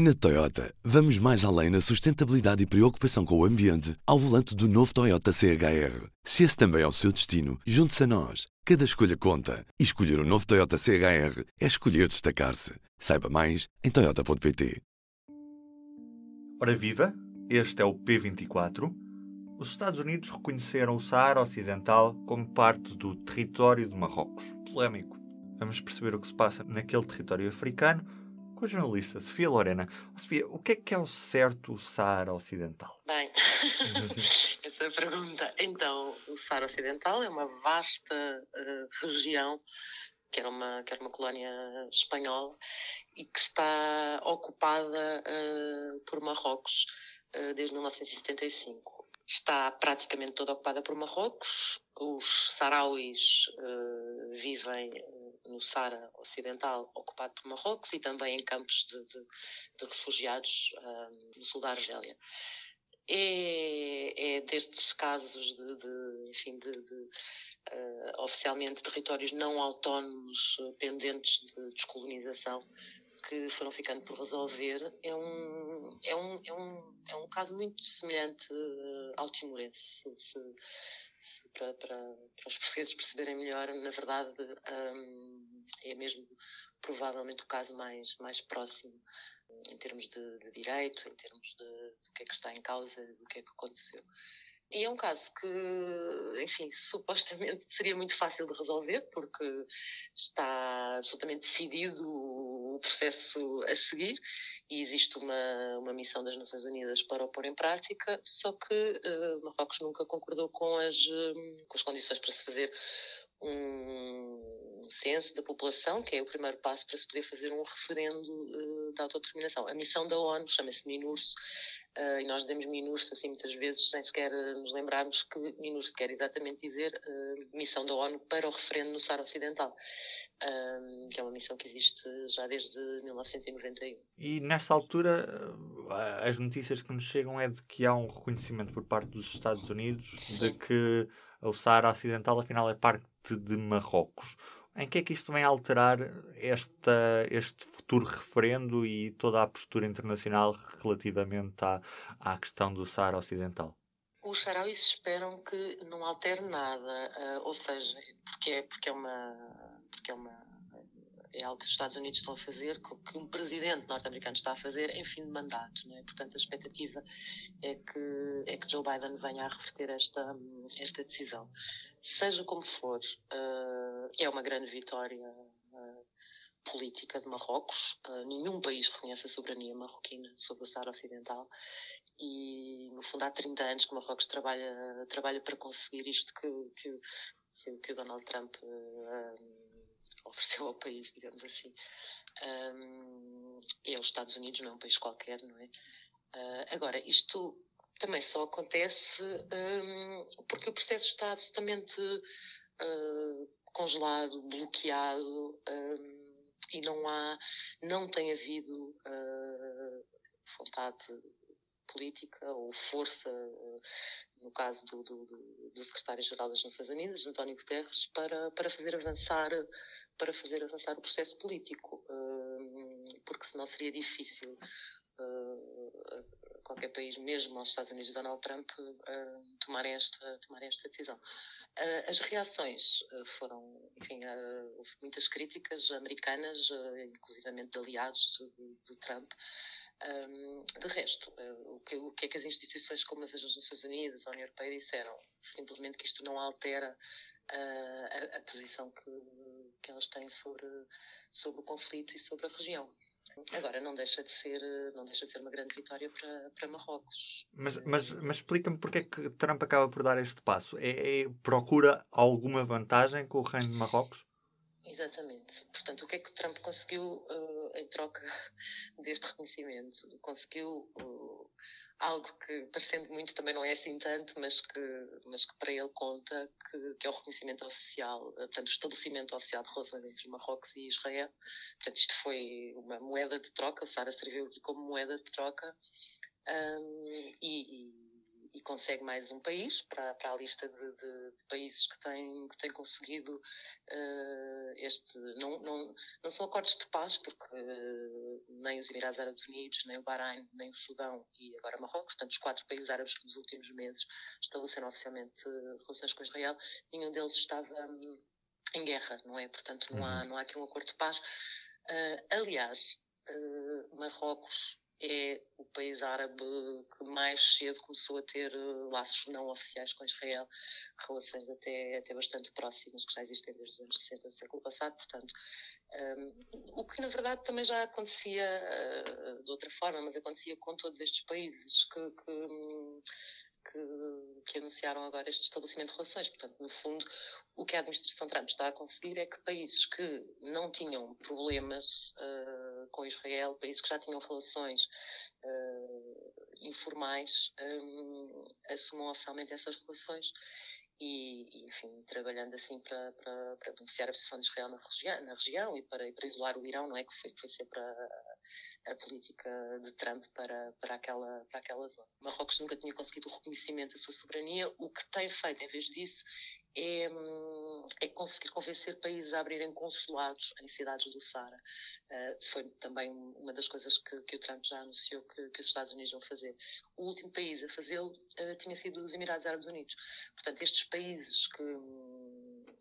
Na Toyota, vamos mais além na sustentabilidade e preocupação com o ambiente ao volante do novo Toyota CHR. Se esse também é o seu destino, junte-se a nós. Cada escolha conta. E escolher o um novo Toyota CHR é escolher destacar-se. Saiba mais em Toyota.pt. Ora viva, este é o P24. Os Estados Unidos reconheceram o Saara Ocidental como parte do território de Marrocos. Polémico. Vamos perceber o que se passa naquele território africano com a jornalista Sofia Lorena. Sofia, o que é que é o certo Saara Ocidental? Bem, essa é pergunta. Então, o Saara Ocidental é uma vasta uh, região que era, uma, que era uma colónia espanhola e que está ocupada uh, por Marrocos uh, desde 1975 está praticamente toda ocupada por Marrocos. Os sarauis uh, vivem no Sara Ocidental, ocupado por Marrocos, e também em campos de, de, de refugiados um, no sul da Argélia. É, é destes casos de, de enfim, de, uh, oficialmente territórios não autónomos uh, pendentes de descolonização que foram ficando por resolver é um, é um, é um, é um caso muito semelhante uh, ao timorense. Se, se, para, para, para, os portugueses perceberem melhor, na verdade, um, é mesmo provavelmente o caso mais, mais próximo em termos de, de direito, em termos de, do que é que está em causa, do que é que aconteceu. E é um caso que, enfim, supostamente seria muito fácil de resolver, porque está absolutamente decidido processo a seguir e existe uma, uma missão das Nações Unidas para o pôr em prática, só que uh, Marrocos nunca concordou com as, um, com as condições para se fazer um, um censo da população, que é o primeiro passo para se poder fazer um referendo uh, de autodeterminação. A missão da ONU chama-se MINURSO, Uh, e nós dizemos MINURSO assim muitas vezes sem sequer nos lembrarmos que MINURSO quer exatamente dizer uh, missão da ONU para o referendo no Saara Ocidental, que é uma missão que existe já desde 1991. E nesta altura as notícias que nos chegam é de que há um reconhecimento por parte dos Estados Unidos Sim. de que o Saara Ocidental afinal é parte de Marrocos. Em que é que isto vem alterar esta, este futuro referendo e toda a postura internacional relativamente à, à questão do Saara Ocidental? Os sarauis esperam que não altere nada, uh, ou seja, porque é, porque é uma. Porque é uma é algo que os Estados Unidos estão a fazer, que um presidente norte-americano está a fazer em fim de mandato. Não é? Portanto, a expectativa é que, é que Joe Biden venha a reverter esta, esta decisão. Seja como for, uh, é uma grande vitória uh, política de Marrocos. Uh, nenhum país reconhece a soberania marroquina sobre o Saara Ocidental e, no fundo, há 30 anos que Marrocos trabalha, trabalha para conseguir isto que, que, que, que o Donald Trump ofereceu ao país, digamos assim. Um, é os Estados Unidos, não é um país qualquer, não é? agora, isto também só acontece um, porque o processo está absolutamente uh, congelado, bloqueado um, e não há, não tem havido uh, vontade política ou força, uh, no caso do, do, do secretário-geral das Nações Unidas, António Guterres, para, para fazer avançar para fazer avançar o processo político, porque senão seria difícil qualquer país, mesmo aos Estados Unidos Donald Trump, tomarem, esta, tomarem esta decisão. As reações foram, enfim, houve muitas críticas americanas, inclusivamente de aliados de Trump. Um, de resto, o que, o, que, é que as instituições como as Nações Unidas, a União Europeia disseram? Simplesmente que isto não altera a, a, posição que, que elas têm sobre, sobre o conflito e sobre a região. Agora, não deixa de ser, não deixa de ser uma grande vitória para, para Marrocos. Mas, mas, mas explica-me porque é que Trump acaba por dar este passo. É, é, procura alguma vantagem com o reino de Marrocos? Exatamente. Portanto, o que é que Trump conseguiu uh, em troca deste reconhecimento? Conseguiu uh, algo que, parecendo muito, também não é assim tanto, mas que, mas que para ele conta, que, que é o reconhecimento oficial, eh, portanto, o estabelecimento oficial de relações entre Marrocos e Israel. Portanto, isto foi uma moeda de troca, o Sara serviu aqui como moeda de troca, um, e, e consegue mais um país para, para a lista de, de, de, países que têm, que têm conseguido uh, este. Não, não, não são acordos de paz, porque uh, nem os Emirados Árabes Unidos, nem o Bahrein, nem o Sudão e agora Marrocos, portanto, os quatro países árabes que nos últimos meses estabeleceram oficialmente uh, relações com Israel, nenhum deles estava um, em guerra, não é? Portanto, não, há, uhum. não há aqui um acordo de paz. aliás, Marrocos é o país árabe que mais cedo começou a ter eh, laços não oficiais com Israel, relações até, até bastante próximas, que já existem desde os anos 60 do século passado, portanto, um, ehm, o que na verdade também já acontecia uh, de outra forma, mas acontecia com todos estes países que, que que, que, anunciaram agora este estabelecimento de relações. Portanto, no fundo, o que a administração Trump está a conseguir é que países que não tinham problemas uh, com Israel, países que já tinham relações uh, informais, um, assumam oficialmente essas relações e, enfim, trabalhando assim para, para, para beneficiar a posição de Israel na região, na região e para, para isolar o Irão, não é? Que foi, foi sempre a, a política de Trump para, para, aquela, para aquela zona. Marrocos nunca tinha conseguido o reconhecimento da sua soberania, o que tem feito, em vez disso, é, hum, é, conseguir convencer países a abrirem consulados em cidades do Sara. Uh, foi também uma das coisas que, que o Trump já anunciou que, que, os Estados Unidos vão fazer. O último país a fazê-lo uh, tinha sido os Emirados Árabes Unidos. Portanto, estes países que,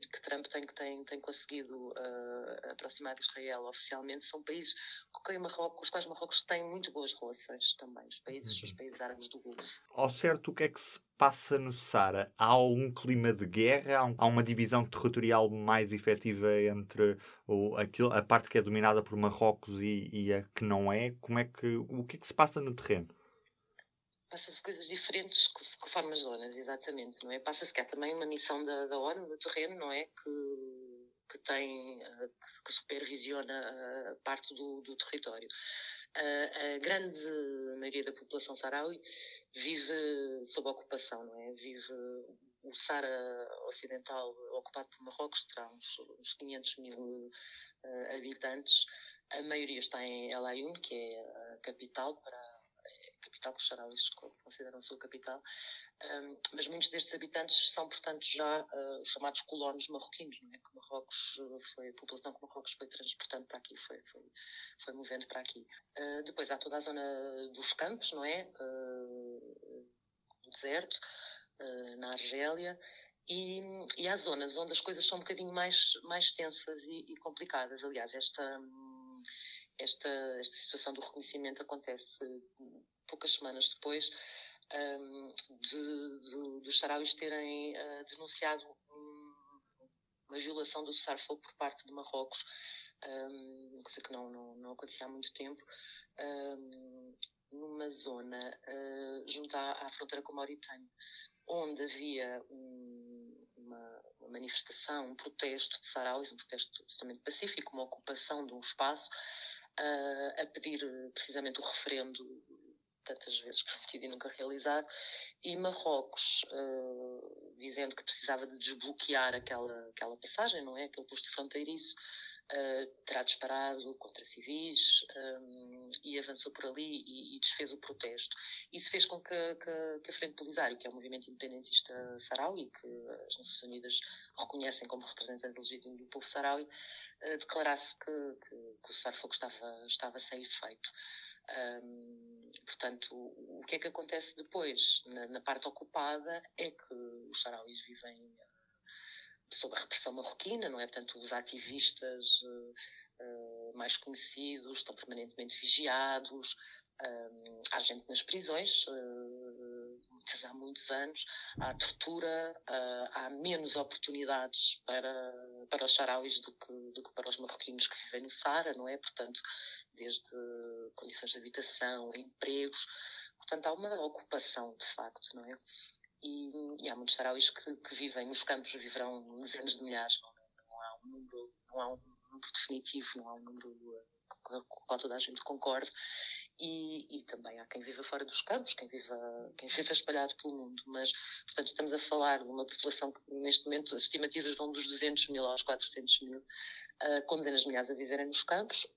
que Trump tem, tem, tem conseguido uh, aproximar de Israel oficialmente são países com Marrocos, os quais Marrocos tem muito boas relações também, os países, uhum. os países árabes do Golfo. Ao certo, o que é que se passa no Sara? Há algum clima de guerra? Há, há uma divisão territorial mais efetiva entre o, aquilo, a parte que é dominada por Marrocos e, e a que não é? Como é que, o que é que se passa no terreno? Passa-se coisas diferentes conforme as zonas, exatamente, não é? Passa-se que há também uma missão da, da ONU no terreno, não é? Que, que tem, eh, que supervisiona a parte do, do território. A, a, grande maioria da população saharaui vive sob ocupação, não é? Vive o Sara Ocidental ocupado por Marrocos terá uns, uns 500 mil uh, habitantes. A maioria está em El Ayoun, que é a capital para capital, que os sarauis consideram sua capital, um, mas muitos destes habitantes são, portanto, já uh, chamados colonos marroquinos, não é? Que Marrocos foi, a população que Marrocos foi transportando para aqui, foi, foi, foi movendo para aqui. Uh, depois há toda a zona dos campos, não é? Uh, deserto, na Argélia, e, e há zonas onde as coisas são um bocadinho mais, mais tensas e, e complicadas. Aliás, esta, esta, esta situação do reconhecimento acontece poucas semanas depois um, de, de, dos sarauis terem uh, denunciado um, uma violação do cessar-fogo por parte de Marrocos, um, coisa que não, não, não acontecia há muito tempo, numa zona uh, junto à, à, fronteira com a Mauritânia, onde havia uma, uma, manifestação, um protesto de sarauis, um protesto absolutamente pacífico, uma ocupação de um espaço, uh, a pedir precisamente o referendo tantas vezes prometido e nunca realizado, e Marrocos uh, dizendo que precisava de desbloquear aquela, aquela passagem, não é? Aquele posto fronteiriço, uh, terá disparado contra civis um, eh, e avançou por ali e, e, desfez o protesto. Isso fez com que, que, que a Frente Polisário, que é o movimento independentista saraui, que as Nações Unidas reconhecem como representante legítimo do povo saraui, uh, declarasse que, que, que o cessar-fogo estava, estava sem efeito. Um, portanto, o, que é que acontece depois? Na, na parte ocupada é que os sarauis vivem sob a repressão marroquina, não é? Portanto, os ativistas uh, uh, mais conhecidos estão permanentemente vigiados, um, há gente nas prisões, há muitos anos, há tortura, há menos oportunidades para, para os sarauis do que, do que para os marroquinos que vivem no Sara, não é? Portanto, desde condições de habitação, empregos. Portanto, há uma ocupação, de facto, não é? E, e há muitos sarauis que, que, vivem nos campos, viverão dezenas de milhares, não, é? não, há um número, não há um número definitivo, não há um número com o qual toda a gente concorde. E, e, também há quem viva fora dos campos, quem viva, quem viva espalhado pelo mundo. Mas, portanto, estamos a falar de uma população que, neste momento, as estimativas vão dos 200 mil aos 400 mil, uh, com dezenas de milhares a viverem nos campos,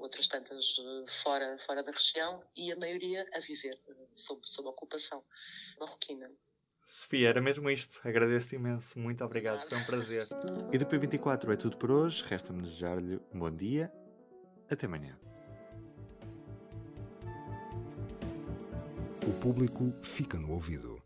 outras tantas uh, fora, fora da região e a maioria a viver uh, sob, sob ocupação marroquina. Sofia, era mesmo isto. Agradeço-te imenso. Muito obrigado. Foi um prazer. E do P24 é tudo por hoje. Resta-me desejar-lhe um bom dia. Até amanhã. O público fica no ouvido.